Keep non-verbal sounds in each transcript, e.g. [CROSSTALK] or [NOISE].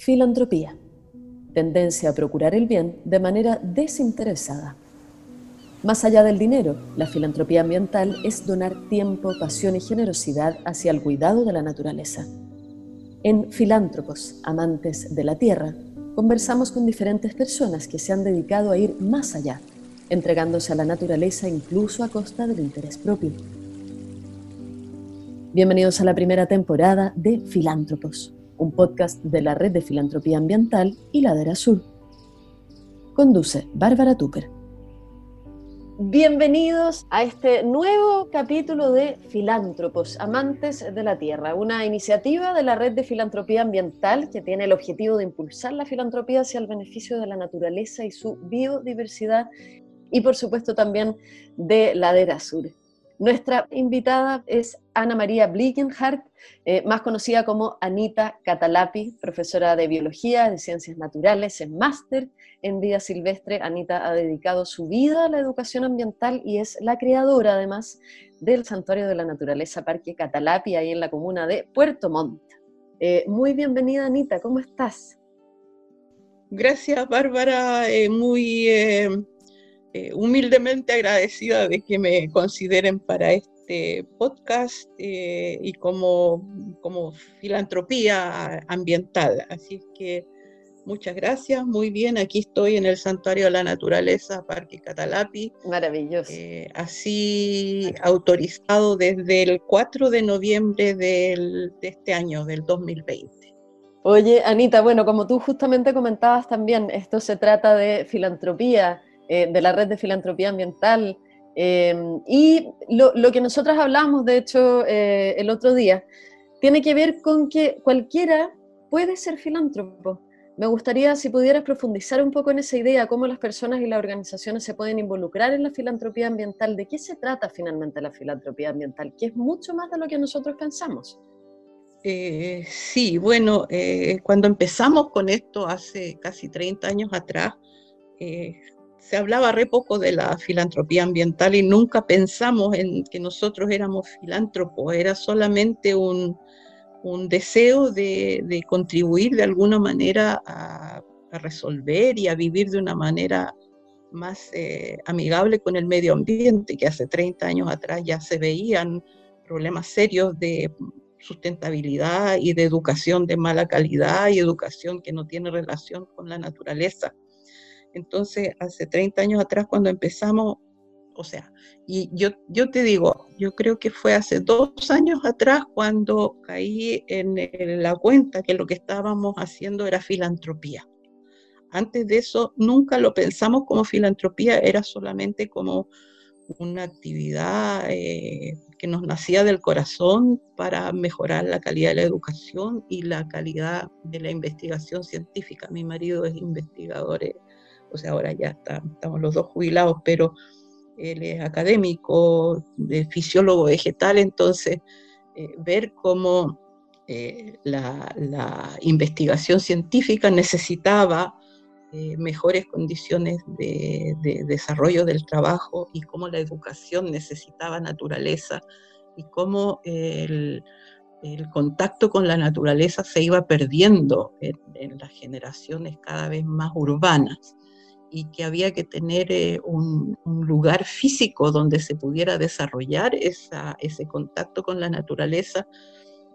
Filantropía. Tendencia a procurar el bien de manera desinteresada. Más allá del dinero, la filantropía ambiental es donar tiempo, pasión y generosidad hacia el cuidado de la naturaleza. En Filántropos, amantes de la tierra, conversamos con diferentes personas que se han dedicado a ir más allá, entregándose a la naturaleza incluso a costa del interés propio. Bienvenidos a la primera temporada de Filántropos, un podcast de la Red de Filantropía Ambiental y Ladera Sur. Conduce Bárbara Tucker. Bienvenidos a este nuevo capítulo de Filántropos, Amantes de la Tierra, una iniciativa de la Red de Filantropía Ambiental que tiene el objetivo de impulsar la filantropía hacia el beneficio de la naturaleza y su biodiversidad y por supuesto también de Ladera Sur. Nuestra invitada es Ana María Blickenhardt, eh, más conocida como Anita Catalapi, profesora de Biología, de Ciencias Naturales, en máster en Vida Silvestre. Anita ha dedicado su vida a la educación ambiental y es la creadora, además, del Santuario de la Naturaleza Parque Catalapi, ahí en la comuna de Puerto Montt. Eh, muy bienvenida, Anita, ¿cómo estás? Gracias, Bárbara. Eh, muy eh, humildemente agradecida de que me consideren para este podcast eh, y como, como filantropía ambiental. Así es que muchas gracias, muy bien, aquí estoy en el Santuario de la Naturaleza, Parque Catalapi. Maravilloso. Eh, así autorizado desde el 4 de noviembre del, de este año, del 2020. Oye, Anita, bueno, como tú justamente comentabas también, esto se trata de filantropía eh, de la red de filantropía ambiental. Eh, y lo, que nosotras hablamos, de hecho, eh, el otro día, tiene que ver con que cualquiera puede ser filántropo. Me gustaría si pudieras profundizar un poco en esa idea, cómo las personas y las organizaciones se pueden involucrar en la filantropía ambiental, de qué se trata finalmente la filantropía ambiental, que es mucho más de lo que nosotros pensamos. sí, bueno, cuando empezamos con esto hace casi 30 años atrás, se hablaba re poco de la filantropía ambiental y nunca pensamos en que nosotros éramos filántropos, era solamente un, deseo de, contribuir de alguna manera a, resolver y a vivir de una manera más eh, amigable con el medio ambiente, que hace 30 años atrás ya se veían problemas serios de sustentabilidad y de educación de mala calidad y educación que no tiene relación con la naturaleza. Entonces, hace 30 años atrás cuando empezamos, o sea, y yo, yo te digo, yo creo que fue hace dos años atrás cuando caí en, la cuenta que lo que estábamos haciendo era filantropía. Antes de eso, nunca lo pensamos como filantropía, era solamente como una actividad eh, que nos nacía del corazón para mejorar la calidad de la educación y la calidad de la investigación científica. Mi marido es investigador eh, o sea, ahora ya estamos los dos jubilados, pero él es académico, fisiólogo vegetal, entonces eh, ver cómo eh, la, investigación científica necesitaba eh, mejores condiciones de, desarrollo del trabajo y cómo la educación necesitaba naturaleza y cómo el, contacto con la naturaleza se iba perdiendo en las generaciones cada vez más urbanas y que había que tener eh, un, lugar físico donde se pudiera desarrollar ese contacto con la naturaleza,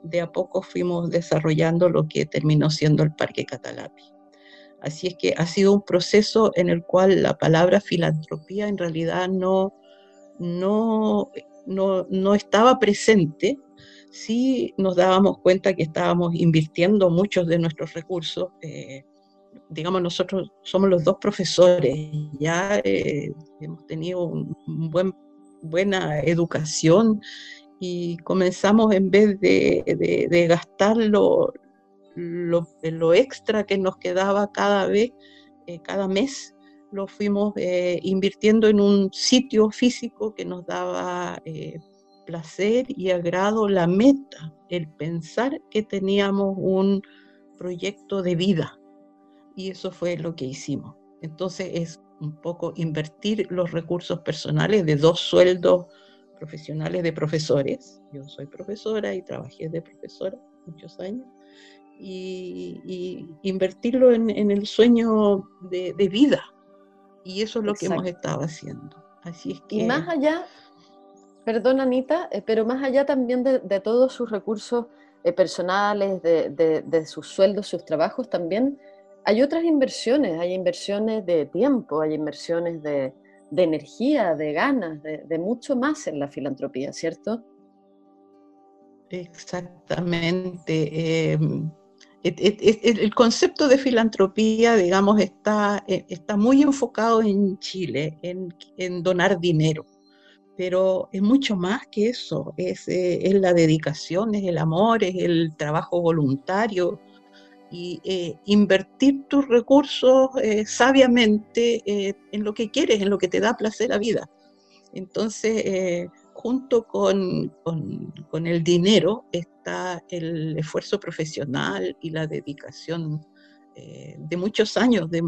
de a poco fuimos desarrollando lo que terminó siendo el Parque Catalapi. Así es que ha sido un proceso en el cual la palabra filantropía en realidad no, no, no, estaba presente, sí nos dábamos cuenta que estábamos invirtiendo muchos de nuestros recursos. Eh, digamos, nosotros somos los dos profesores, ya eh, hemos tenido una buen, buena educación y comenzamos en vez de, gastar lo, lo, extra que nos quedaba cada vez, eh, cada mes, lo fuimos eh, invirtiendo en un sitio físico que nos daba placer y agrado la meta, el pensar que teníamos un proyecto de vida y eso fue lo que hicimos. Entonces es un poco invertir los recursos personales de dos sueldos profesionales de profesores. Yo soy profesora y trabajé de profesora muchos años. y, invertirlo en, el sueño de, vida. Y eso es lo que hemos estado haciendo. Así es que... Y más allá, perdón Anita, eh, pero más allá también de, todos sus recursos eh, personales, de, sus sueldos, sus trabajos, también hay otras inversiones, hay inversiones de tiempo, hay inversiones de, energía, de ganas, de, mucho más en la filantropía, ¿cierto? Exactamente. Em, el concepto de filantropía, digamos, está, eh, está muy enfocado en Chile, en, donar dinero, pero es mucho más que eso, es, eh, es, la dedicación, es el amor, es el trabajo voluntario y eh, invertir tus recursos sabiamente en lo que quieres, en lo que te da placer a vida. Entonces, junto con, con, el dinero está el esfuerzo profesional y la dedicación eh, de muchos años, de,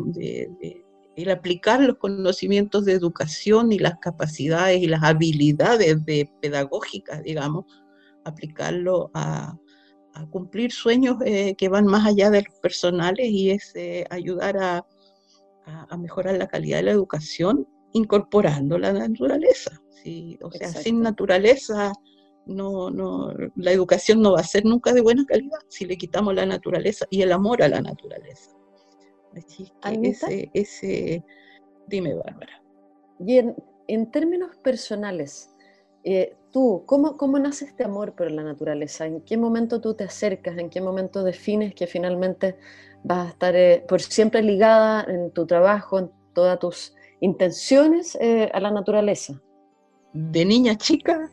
el aplicar los conocimientos de educación y las capacidades y las habilidades de pedagógicas, digamos, aplicarlo a, cumplir sueños eh, que van más allá de los personales y es eh, ayudar a, a mejorar la calidad de la educación incorporando la naturaleza. O sea, sin naturaleza, no, no, la educación no va a ser nunca de buena calidad si le quitamos la naturaleza y el amor a la naturaleza. Así que ese, ese, dime Bárbara. Y en, términos personales, eh, tú, ¿cómo, ¿cómo nace este amor por la naturaleza? ¿En qué momento tú te acercas? ¿En qué momento defines que finalmente vas a estar eh, por siempre ligada en tu trabajo, en todas tus intenciones eh, a la naturaleza? de niña chica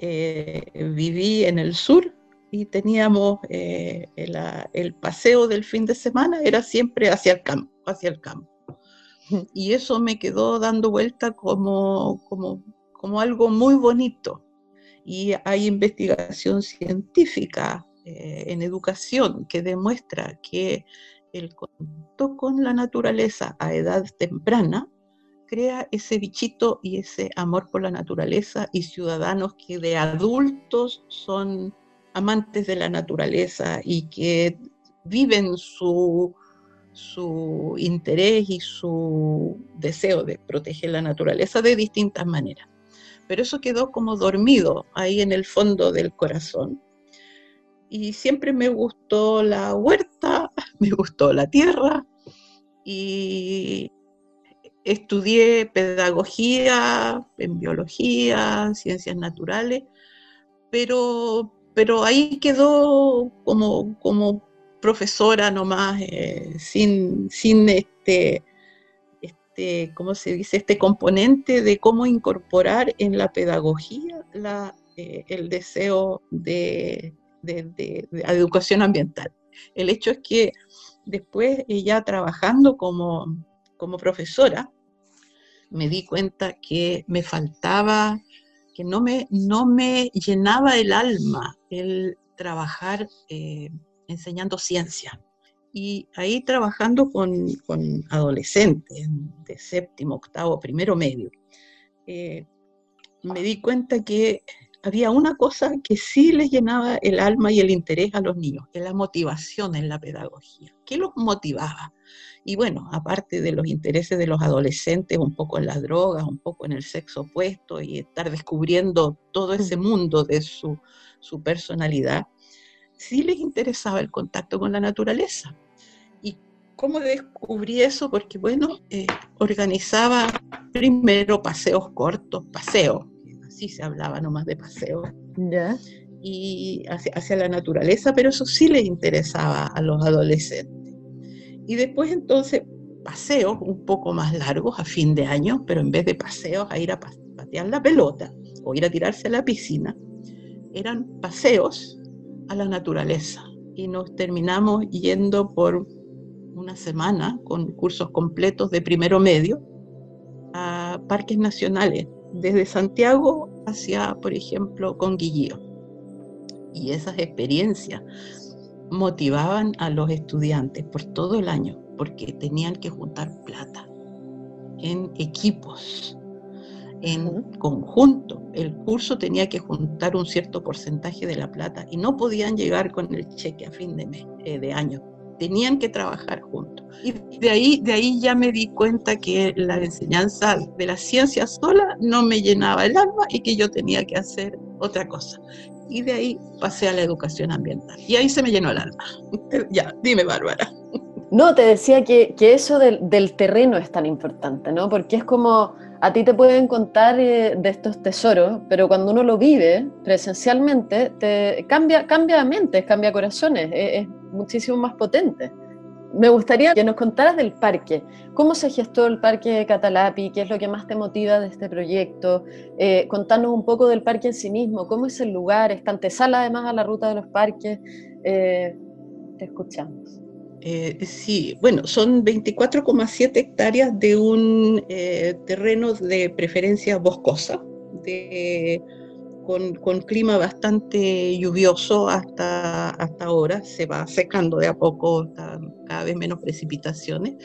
eh, viví en el sur y teníamos eh, el, paseo del fin de semana, era siempre hacia el campo, hacia el campo. Y eso me quedó dando vuelta como, como, como algo muy bonito. Y hay investigación científica eh, en educación que demuestra que el contacto con la naturaleza a edad temprana crea ese bichito y ese amor por la naturaleza y ciudadanos que de adultos son amantes de la naturaleza y que viven su, su interés y su deseo de proteger la naturaleza de distintas maneras. Pero eso quedó como dormido ahí en el fondo del corazón. Y siempre me gustó la huerta, [LAUGHS] me gustó la tierra y estudié pedagogía en biología, ciencias naturales, pero, pero ahí quedó como, como profesora nomás, eh, sin, sin este, este, ¿cómo se dice? Este componente de cómo incorporar en la pedagogía eh, el deseo de, de, educación ambiental. El hecho es que después, ya trabajando como, como profesora, me di cuenta que me faltaba, que no me, no me llenaba el alma el trabajar eh, enseñando ciencia. Y ahí trabajando con, adolescentes de séptimo, octavo, primero medio, eh, me di cuenta que había una cosa que sí les llenaba el alma y el interés a los niños, que es la motivación en la pedagogía. ¿Qué los motivaba? Y bueno, aparte de los intereses de los adolescentes, un poco en las drogas, un poco en el sexo opuesto y estar descubriendo todo ese mm. mundo de su, personalidad, sí les interesaba el contacto con la naturaleza. ¿Y cómo descubrí eso? Porque bueno, eh, organizaba primero paseos cortos, paseos, así se hablaba nomás de paseos. Y hacia, hacia la naturaleza, pero eso sí les interesaba a los adolescentes. Y después entonces paseos un poco más largos a fin de año, pero en vez de paseos a ir a patear la pelota o ir a tirarse a la piscina, eran paseos a la naturaleza. Y nos terminamos yendo por una semana con cursos completos de primero medio a parques nacionales, desde Santiago hacia, por ejemplo, Conguillío. Y esas experiencias motivaban a los estudiantes por todo el año, porque tenían que juntar plata en equipos. En conjunto. El curso tenía que juntar un cierto porcentaje de la plata y no podían llegar con el cheque a fin de mes, eh, de año. Tenían que trabajar juntos. Y de ahí, de ahí ya me di cuenta que la enseñanza de la ciencia sola no me llenaba el alma y que yo tenía que hacer otra cosa. Y de ahí pasé a la educación ambiental. Y ahí se me llenó el alma. [LAUGHS] ya, dime, Bárbara. No, te decía que, que eso del, del, terreno es tan importante, ¿no? Porque es como, a ti te pueden contar eh, de estos tesoros, pero cuando uno lo vive presencialmente, te cambia, cambia mentes, cambia corazones, es, es muchísimo más potente. Me gustaría que nos contaras del parque. ¿Cómo se gestó el parque Catalapi? ¿Qué es lo que más te motiva de este proyecto? Eh, contanos un poco del parque en sí mismo. ¿Cómo es el lugar? ¿Está antesala además a la ruta de los parques? Eh, te escuchamos. Eh, sí, bueno, son 24,7 hectáreas de un eh, terreno de preferencia boscosa, con, clima bastante lluvioso hasta, hasta ahora, se va secando de a poco, cada vez menos precipitaciones.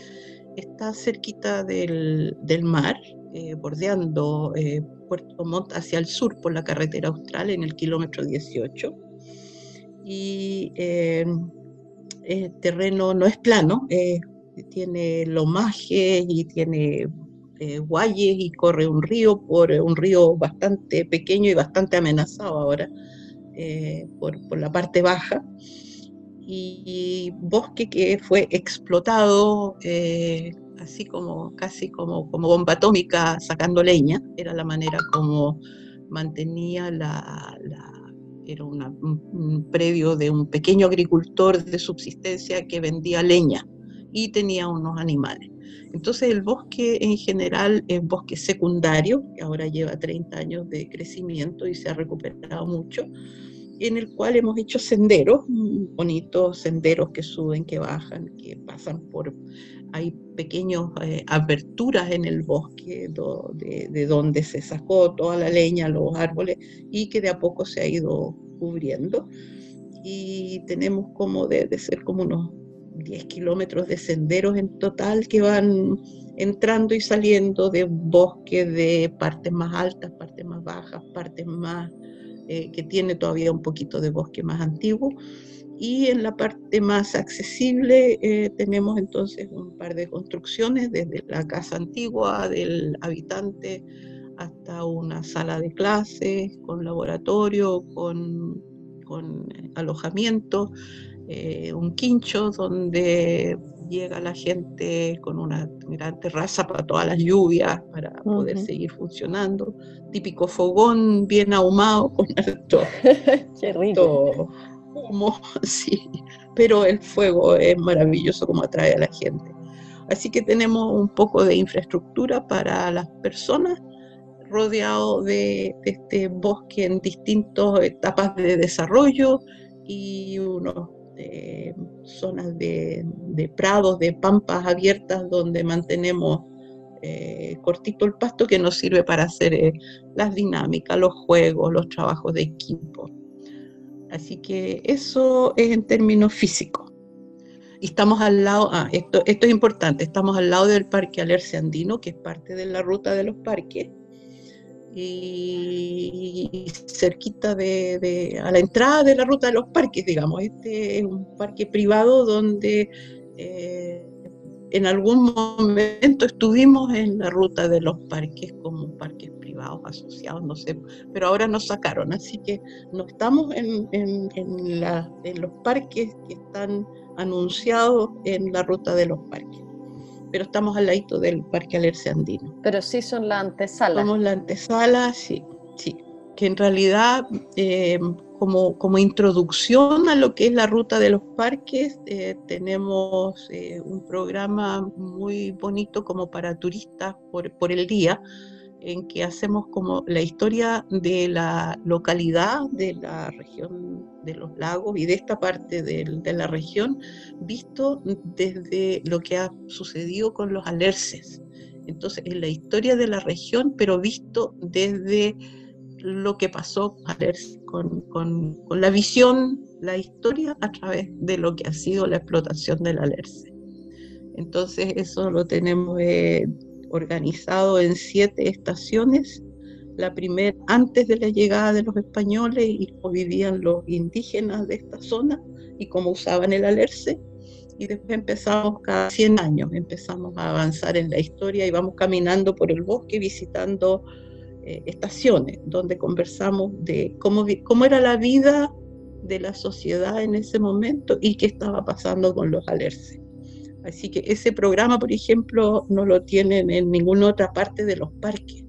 Está cerquita del, mar, eh, bordeando Puerto Montt hacia el sur por la carretera austral en el kilómetro 18. Y el terreno no es plano, eh, tiene lomajes y tiene eh, guayes y corre un río, por un río bastante pequeño y bastante amenazado ahora eh, por, la parte baja. Y, bosque que fue explotado así como casi como, como bomba atómica sacando leña, era la manera como mantenía la era un, predio de un pequeño agricultor de subsistencia que vendía leña y tenía unos animales. Entonces el bosque en general es bosque secundario, que ahora lleva 30 años de crecimiento y se ha recuperado mucho, en el cual hemos hecho senderos, bonitos senderos que suben, que bajan, que pasan por... Hay pequeñas eh, aberturas en el bosque de, de, donde se sacó toda la leña, los árboles, y que de a poco se ha ido cubriendo. Y tenemos como de, de ser como unos 10 kilómetros de senderos en total que van entrando y saliendo de bosque de partes más altas, partes más bajas, partes más eh, que tiene todavía un poquito de bosque más antiguo. Y en la parte más accesible eh, tenemos entonces un par de construcciones, desde la casa antigua del habitante hasta una sala de clases con laboratorio, con, con alojamiento, eh, un quincho donde llega la gente con una gran terraza para todas las lluvias, para poder seguir funcionando. Típico fogón bien ahumado con [LAUGHS] alto, [LAUGHS] Qué rico. humo, [LAUGHS] sí. Pero el fuego es maravilloso como atrae a la gente. Así que tenemos un poco de infraestructura para las personas rodeado de, de este bosque en distintas etapas de desarrollo y unos zonas de, prados, de pampas abiertas donde mantenemos eh, cortito el pasto que nos sirve para hacer eh, las dinámicas, los juegos, los trabajos de equipo. Así que eso es en términos físicos. Y estamos al lado, ah, esto, esto es importante, estamos al lado del Parque Alerce Andino, que es parte de la ruta de los parques, y cerquita de, a la entrada de la ruta de los parques, digamos. Este es un parque privado donde eh, en algún momento estuvimos en la ruta de los parques como parques privados asociados, no sé, pero ahora nos sacaron, así que no estamos en, los parques que están anunciados en la ruta de los parques pero estamos al ladito del Parque Alerce Andino. Pero sí son la antesala. Somos la antesala, sí, sí. Que en realidad, eh, como, como introducción a lo que es la ruta de los parques, eh, tenemos eh, un programa muy bonito como para turistas por, por el día, en que hacemos como la historia de la localidad de la región de los lagos y de esta parte de, la región, visto desde lo que ha sucedido con los alerces. Entonces, es la historia de la región, pero visto desde lo que pasó con, con, con, la visión, la historia a través de lo que ha sido la explotación del alerce. Entonces, eso lo tenemos... Eh, organizado en siete estaciones. La primera antes de la llegada de los españoles y cómo vivían los indígenas de esta zona y cómo usaban el alerce. Y después empezamos cada 100 años, empezamos a avanzar en la historia y vamos caminando por el bosque visitando eh, estaciones donde conversamos de cómo, cómo era la vida de la sociedad en ese momento y qué estaba pasando con los alerces. Así que ese programa, por ejemplo, no lo tienen en ninguna otra parte de los parques.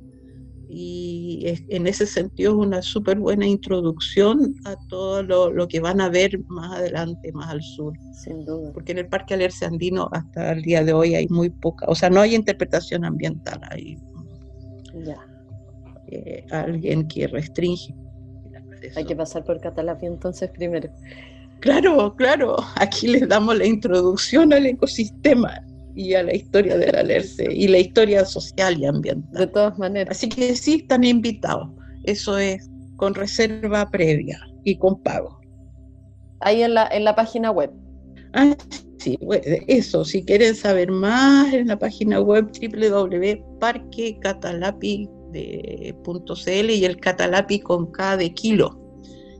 Y en ese sentido es una súper buena introducción a todo lo, que van a ver más adelante, más al sur. Sin duda. Porque en el Parque Alerce Andino hasta el día de hoy hay muy poca, o sea, no hay interpretación ambiental, hay ya. Eh, alguien que restringe. Hay que pasar por Catalapia entonces primero. Claro, claro, aquí les damos la introducción al ecosistema y a la historia del alerce y la historia social y ambiental. De todas maneras. Así que sí están invitados. Eso es con reserva previa y con pago. Ahí en la, en la página web. Ah, sí, eso, si quieren saber más en la página web www.parquecatalapi.cl y el catalapi con K de kilo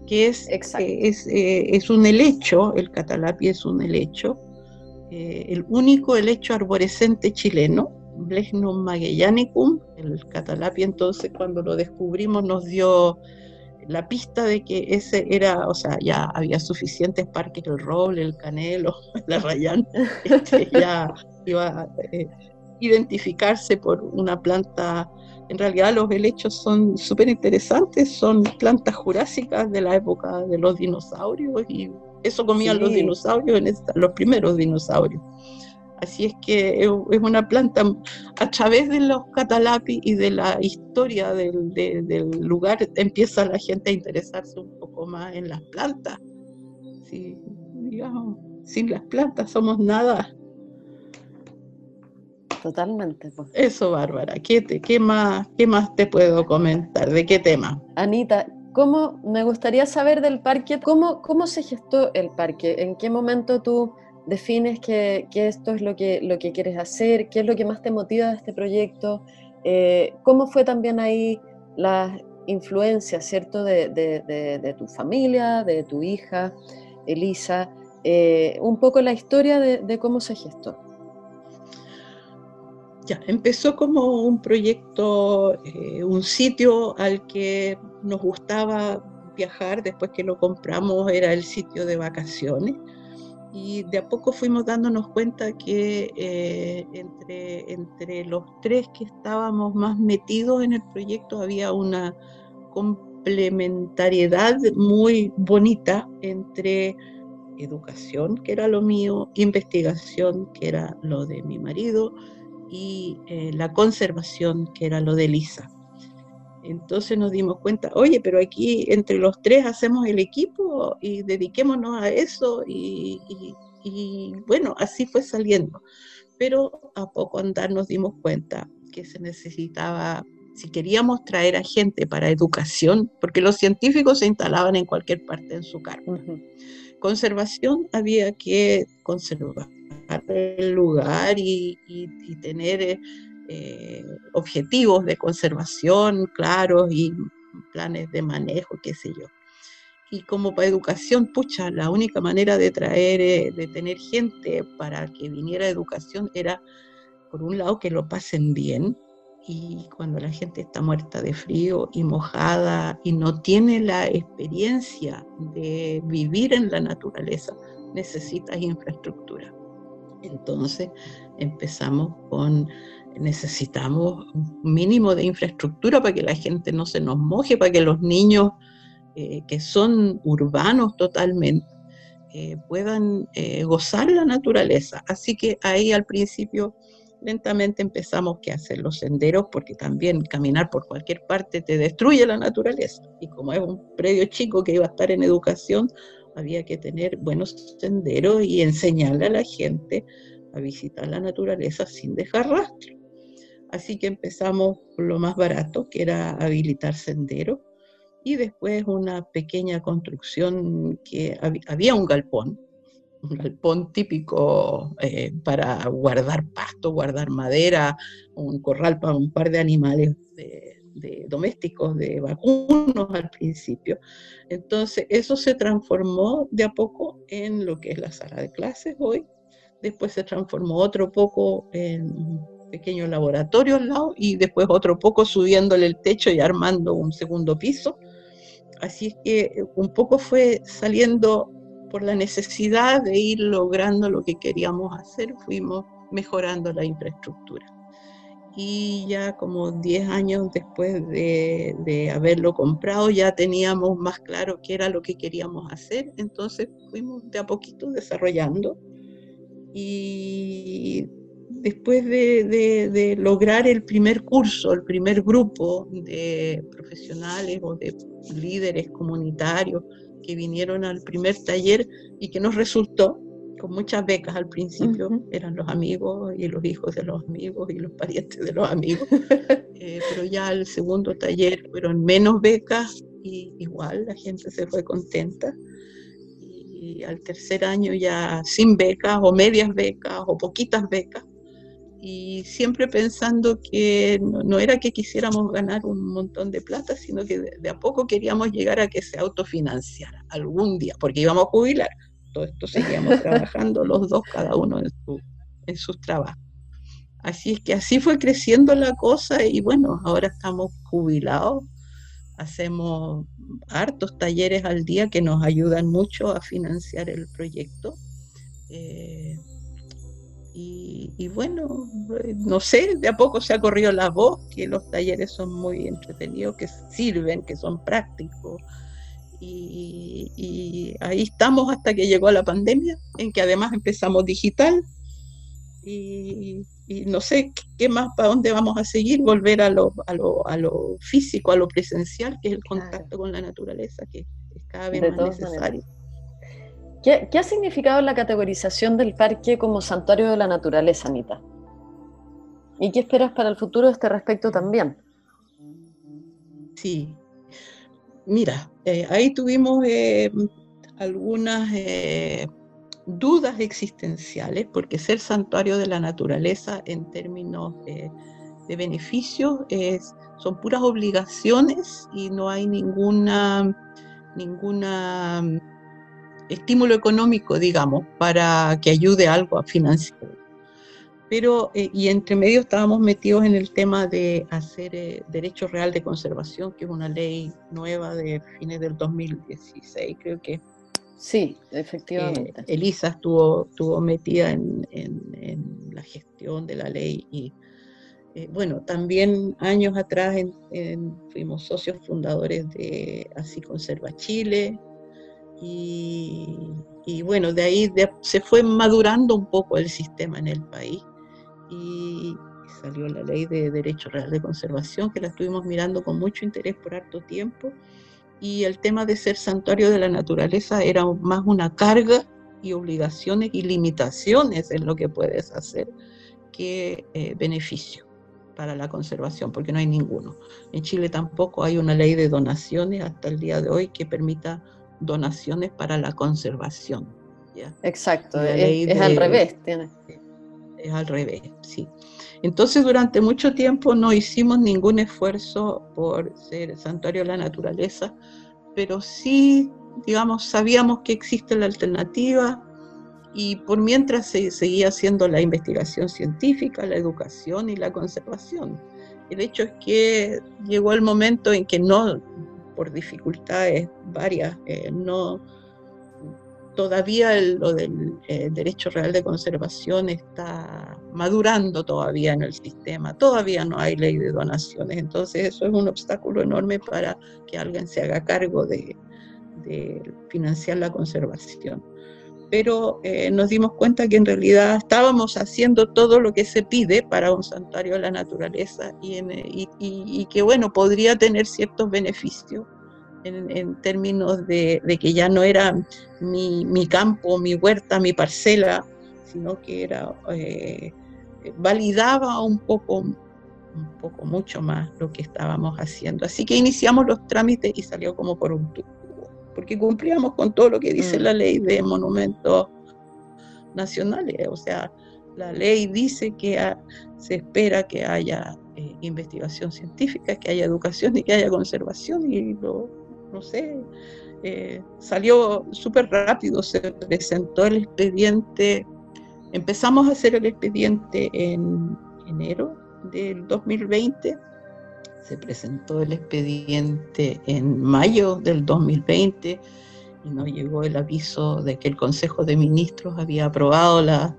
que es, eh, es, eh, es, un helecho, el catalapi es un helecho, eh, el único helecho arborescente chileno, Blechnum magellanicum, el catalapi entonces cuando lo descubrimos nos dio la pista de que ese era, o sea, ya había suficientes parques, el roble, el canelo, [LAUGHS] la rayán, [LAUGHS] este, ya iba a identificarse por una planta. En realidad los helechos son súper interesantes, son plantas jurásicas de la época de los dinosaurios y eso comían los dinosaurios, en los primeros dinosaurios. Así es que es una planta, a través de los catalapis y de la historia del, del, lugar, empieza la gente a interesarse un poco más en las plantas. Sí, digamos, sin las plantas somos nada. Totalmente. Pues. Eso, Bárbara. ¿Qué, te, qué, más, ¿Qué más te puedo comentar? ¿De qué tema? Anita, ¿cómo, me gustaría saber del parque, ¿cómo, cómo se gestó el parque? ¿En qué momento tú defines que, que, esto es lo que, lo que quieres hacer? ¿Qué es lo que más te motiva de este proyecto? Eh, ¿Cómo fue también ahí la influencia, ¿cierto?, de, de, tu familia, de tu hija, Elisa. Eh, un poco la historia de, cómo se gestó. Ya, empezó como un proyecto, eh, un sitio al que nos gustaba viajar después que lo compramos, era el sitio de vacaciones. Y de a poco fuimos dándonos cuenta que eh, entre, entre los tres que estábamos más metidos en el proyecto había una complementariedad muy bonita entre educación, que era lo mío, investigación, que era lo de mi marido, y eh, la conservación, que era lo de Lisa. Entonces nos dimos cuenta, oye, pero aquí entre los tres hacemos el equipo y dediquémonos a eso y, bueno, así fue saliendo. Pero a poco andar nos dimos cuenta que se necesitaba, si queríamos traer a gente para educación, porque los científicos se instalaban en cualquier parte en su cargo. Conservación había que conservar el lugar y, tener eh, objetivos de conservación claros y planes de manejo, qué sé yo. Y como para educación, pucha, la única manera de traer, eh, de tener gente para que viniera educación era, por un lado, que lo pasen bien, y cuando la gente está muerta de frío y mojada y no tiene la experiencia de vivir en la naturaleza, necesitas infraestructura. Entonces empezamos con, necesitamos un mínimo de infraestructura para que la gente no se nos moje, para que los niños eh, que son urbanos totalmente eh, puedan eh, gozar la naturaleza. Así que ahí al principio lentamente empezamos que hacer los senderos porque también caminar por cualquier parte te destruye la naturaleza. Y como es un predio chico que iba a estar en educación, había que tener buenos senderos y enseñarle a la gente a visitar la naturaleza sin dejar rastro. Así que empezamos con lo más barato, que era habilitar senderos, y después una pequeña construcción que había un galpón, un galpón típico eh, para guardar pasto, guardar madera, un corral para un par de animales de, domésticos, de vacunos al principio. Entonces, eso se transformó de a poco en lo que es la sala de clases hoy. Después se transformó otro poco en un pequeño laboratorio al lado y después otro poco subiéndole el techo y armando un segundo piso. Así es que un poco fue saliendo por la necesidad de ir logrando lo que queríamos hacer, fuimos mejorando la infraestructura. Y ya como 10 años después de, haberlo comprado, ya teníamos más claro qué era lo que queríamos hacer, entonces fuimos de a poquito desarrollando. Y después de, de, lograr el primer curso, el primer grupo de profesionales o de líderes comunitarios que vinieron al primer taller y que nos resultó con muchas becas al principio, eran los amigos y los hijos de los amigos y los parientes de los amigos, [LAUGHS] eh, pero ya al segundo taller fueron menos becas y igual la gente se fue contenta. Y al tercer año ya sin becas o medias becas o poquitas becas, y siempre pensando que no, era que quisiéramos ganar un montón de plata, sino que de, a poco queríamos llegar a que se autofinanciara algún día, porque íbamos a jubilar. Todo esto seguíamos [LAUGHS] trabajando los dos, cada uno en, su, en sus trabajos. Así es que así fue creciendo la cosa y bueno, ahora estamos jubilados, hacemos hartos talleres al día que nos ayudan mucho a financiar el proyecto. Eh, y, bueno, no sé, de a poco se ha corrido la voz que los talleres son muy entretenidos, que sirven, que son prácticos. Y, ahí estamos hasta que llegó la pandemia, en que además empezamos digital. Y, no sé qué más, para dónde vamos a seguir, volver a lo, a lo, a lo físico, a lo presencial, que es el contacto con la naturaleza, que es cada vez más necesario. ¿Qué, ha significado la categorización del parque como santuario de la naturaleza, Anita? ¿Y qué esperas para el futuro de este respecto también? Sí, mira, eh, ahí tuvimos eh, algunas eh, dudas existenciales, porque ser santuario de la naturaleza en términos de beneficios es, son puras obligaciones y no hay ninguna, ninguna estímulo económico, digamos, para que ayude algo a financiar. Pero, eh, y entre medio estábamos metidos en el tema de hacer eh, derecho real de conservación, que es una ley nueva de fines del 2016, creo que. Sí, efectivamente. Elisa estuvo, estuvo metida en, en, la gestión de la ley y, eh, bueno, también años atrás fuimos socios fundadores de Así Conserva Chile, y, bueno, de ahí se fue madurando un poco el sistema en el país y, salió la ley de Derecho Real de Conservación, que la estuvimos mirando con mucho interés por harto tiempo. Y el tema de ser santuario de la naturaleza era más una carga y obligaciones y limitaciones en lo que puedes hacer que eh, beneficio para la conservación, porque no hay ninguno. En Chile tampoco hay una ley de donaciones hasta el día de hoy que permita donaciones para la conservación. Exacto, es, al revés. Tiene. Es al revés, sí. Entonces durante mucho tiempo no hicimos ningún esfuerzo por ser santuario de la naturaleza, pero sí, digamos, sabíamos que existe la alternativa y por mientras se seguía haciendo la investigación científica, la educación y la conservación. El hecho es que llegó el momento en que no por dificultades varias, eh, no, todavía lo del eh, derecho real de conservación está madurando todavía en el sistema, todavía no hay ley de donaciones, entonces eso es un obstáculo enorme para que alguien se haga cargo de, financiar la conservación. Pero eh, nos dimos cuenta que en realidad estábamos haciendo todo lo que se pide para un santuario de la naturaleza y, y que, bueno, podría tener ciertos beneficios en, términos de, que ya no era mi, campo, mi huerta, mi parcela, sino que era eh, validaba un poco, un poco mucho más lo que estábamos haciendo. Así que iniciamos los trámites y salió como por un tubo, porque cumplíamos con todo lo que dice mm. la ley de monumentos nacionales. O sea, la ley dice que se espera que haya eh, investigación científica, que haya educación y que haya conservación. Y lo, no sé, eh, salió súper rápido, se presentó el expediente, empezamos a hacer el expediente en enero del 2020, se presentó el expediente en mayo del 2020 y nos llegó el aviso de que el Consejo de Ministros había aprobado la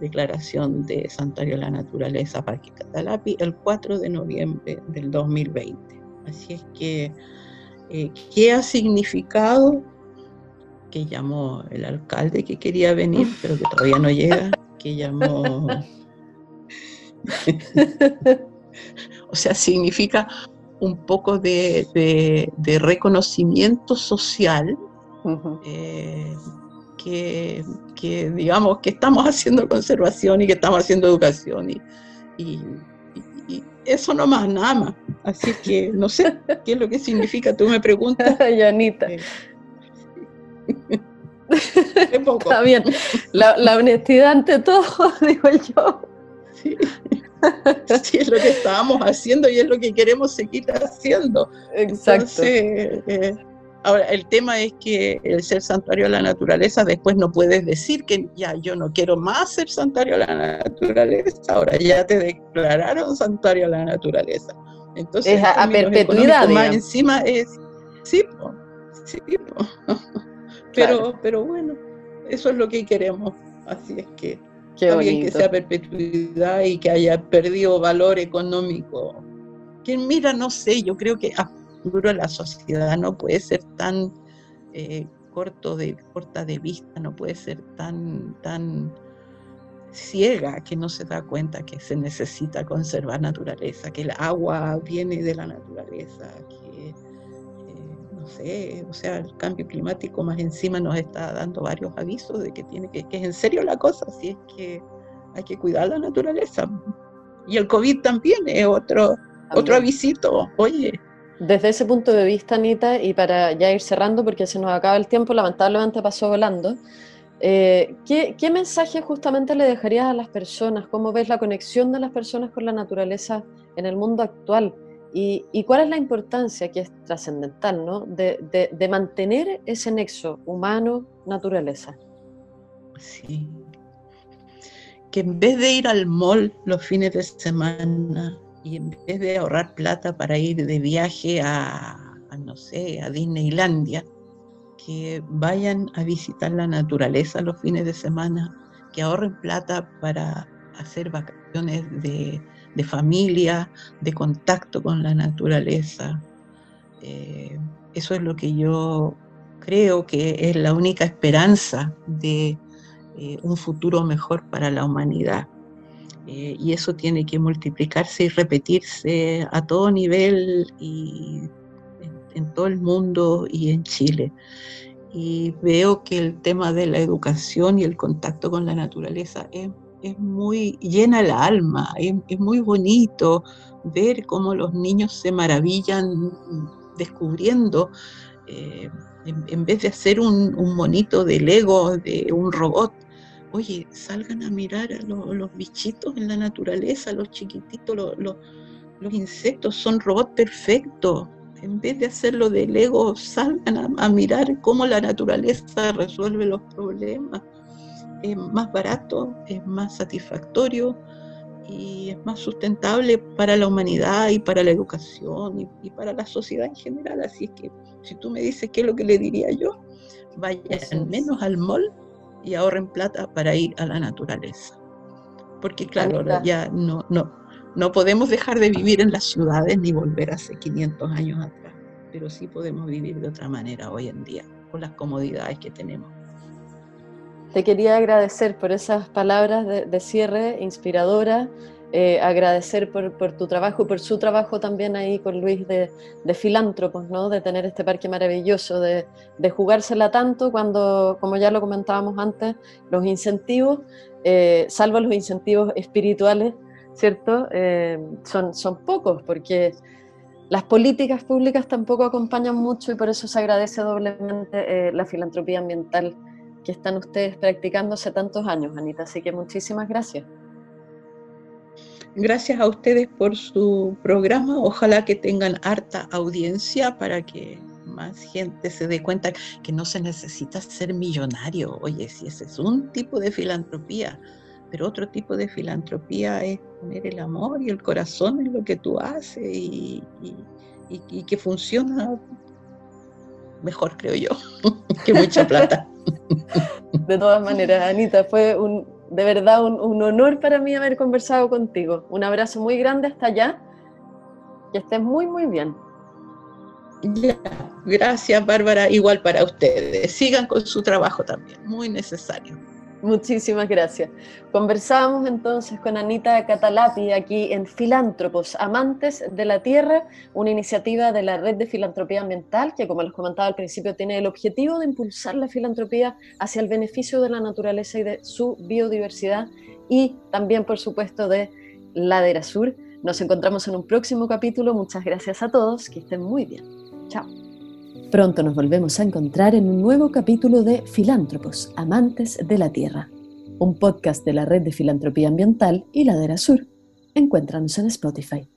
declaración de Santuario de la Naturaleza Parque Catalapi el 4 de noviembre del 2020. Así es que, eh, ¿qué ha significado? Que llamó el alcalde que quería venir, pero que todavía no llega, que llamó... [LAUGHS] o sea, significa un poco de, reconocimiento social que, digamos, que estamos haciendo conservación y que estamos haciendo educación. Y, y, eso no más, nada más. Así que no sé qué es lo que significa, tú me preguntas. [LAUGHS] Yanita. Eh, Está bien. La, la, honestidad ante todo, [LAUGHS] digo yo. Sí. sí. es lo que estábamos haciendo y es lo que queremos seguir haciendo. Exacto. Eh, Ahora, el tema es que el ser santuario de la naturaleza, después no puedes decir que ya yo no quiero más ser santuario de la naturaleza, ahora ya te declararon santuario de la naturaleza. Entonces, es a, perpetuidad. Más encima es, sí, sí [LAUGHS] pero, pero bueno, eso es lo que queremos. Así es que está bien que sea perpetuidad y que haya perdido valor económico. Que mira, no sé, yo creo que la sociedad no puede ser tan eh, corto de, corta de vista, no puede ser tan, tan ciega que no se da cuenta que se necesita conservar naturaleza, que el agua viene de la naturaleza, que eh, no sé, o sea, el cambio climático más encima nos está dando varios avisos de que tiene que, que es en serio la cosa, si es que hay que cuidar la naturaleza. Y el COVID también es otro, otro avisito, oye, desde ese punto de vista, Anita, y para ya ir cerrando, porque se nos acaba el tiempo, lamentablemente pasó volando, eh, ¿qué, mensaje justamente le dejarías a las personas? ¿Cómo ves la conexión de las personas con la naturaleza en el mundo actual? ¿Y, cuál es la importancia, que es trascendental, ¿no? de, de mantener ese nexo humano-naturaleza? Sí. Que en vez de ir al mall los fines de semana, y en vez de ahorrar plata para ir de viaje a, no sé, a Disneylandia, que vayan a visitar la naturaleza los fines de semana, que ahorren plata para hacer vacaciones de, familia, de contacto con la naturaleza. Eh, eso es lo que yo creo que es la única esperanza de eh, un futuro mejor para la humanidad. Eh, y eso tiene que multiplicarse y repetirse a todo nivel y en, todo el mundo y en Chile. Y veo que el tema de la educación y el contacto con la naturaleza es, muy llena el alma, es, muy bonito ver cómo los niños se maravillan descubriendo. Eh, en, vez de hacer un, un monito de Lego, de un robot, oye, salgan a mirar a los bichitos en la naturaleza, los chiquititos, los, insectos, son robots perfectos. En vez de hacerlo de Lego, salgan a, mirar cómo la naturaleza resuelve los problemas. Es más barato, es más satisfactorio y es más sustentable para la humanidad y para la educación y, y, para la sociedad en general. Así es que si tú me dices qué es lo que le diría yo, vayan menos al mall y ahorren plata para ir a la naturaleza. Porque claro, ya no, no, no podemos dejar de vivir en las ciudades ni volver hace 500 años atrás, pero sí podemos vivir de otra manera hoy en día, con las comodidades que tenemos. Te quería agradecer por esas palabras de, cierre inspiradoras eh, agradecer por, tu trabajo por su trabajo también ahí con Luis de, filántropos, ¿no? de tener este parque maravilloso, de, jugársela tanto cuando, como ya lo comentábamos antes, los incentivos, eh, salvo los incentivos espirituales, ¿cierto? Eh, son, son pocos porque las políticas públicas tampoco acompañan mucho y por eso se agradece doblemente la filantropía ambiental que están ustedes practicando hace tantos años, Anita. Así que muchísimas gracias. Gracias a ustedes por su programa. Ojalá que tengan harta audiencia para que más gente se dé cuenta que no se necesita ser millonario. Oye, si ese es un tipo de filantropía, pero otro tipo de filantropía es poner el amor y el corazón en lo que tú haces y, que funciona mejor, creo yo, [LAUGHS] que mucha plata. [LAUGHS] De todas maneras, Anita, fue un, de verdad un, un honor para mí haber conversado contigo. Un abrazo muy grande hasta allá. Que estés muy, muy bien. Ya, gracias Bárbara, igual para ustedes. Sigan con su trabajo también, muy necesario. Muchísimas gracias. Conversábamos entonces con Anita Catalapi aquí en Filántropos, Amantes de la Tierra, una iniciativa de la Red de Filantropía Ambiental que, como les comentaba al principio, tiene el objetivo de impulsar la filantropía hacia el beneficio de la naturaleza y de su biodiversidad y también, por supuesto, de Ladera Sur. Nos encontramos en un próximo capítulo. Muchas gracias a todos. Que estén muy bien. Chao. Pronto nos volvemos a encontrar en un nuevo capítulo de Filántropos, Amantes de la Tierra, un podcast de la Red de Filantropía Ambiental y Ladera Sur. Encuéntranos en Spotify.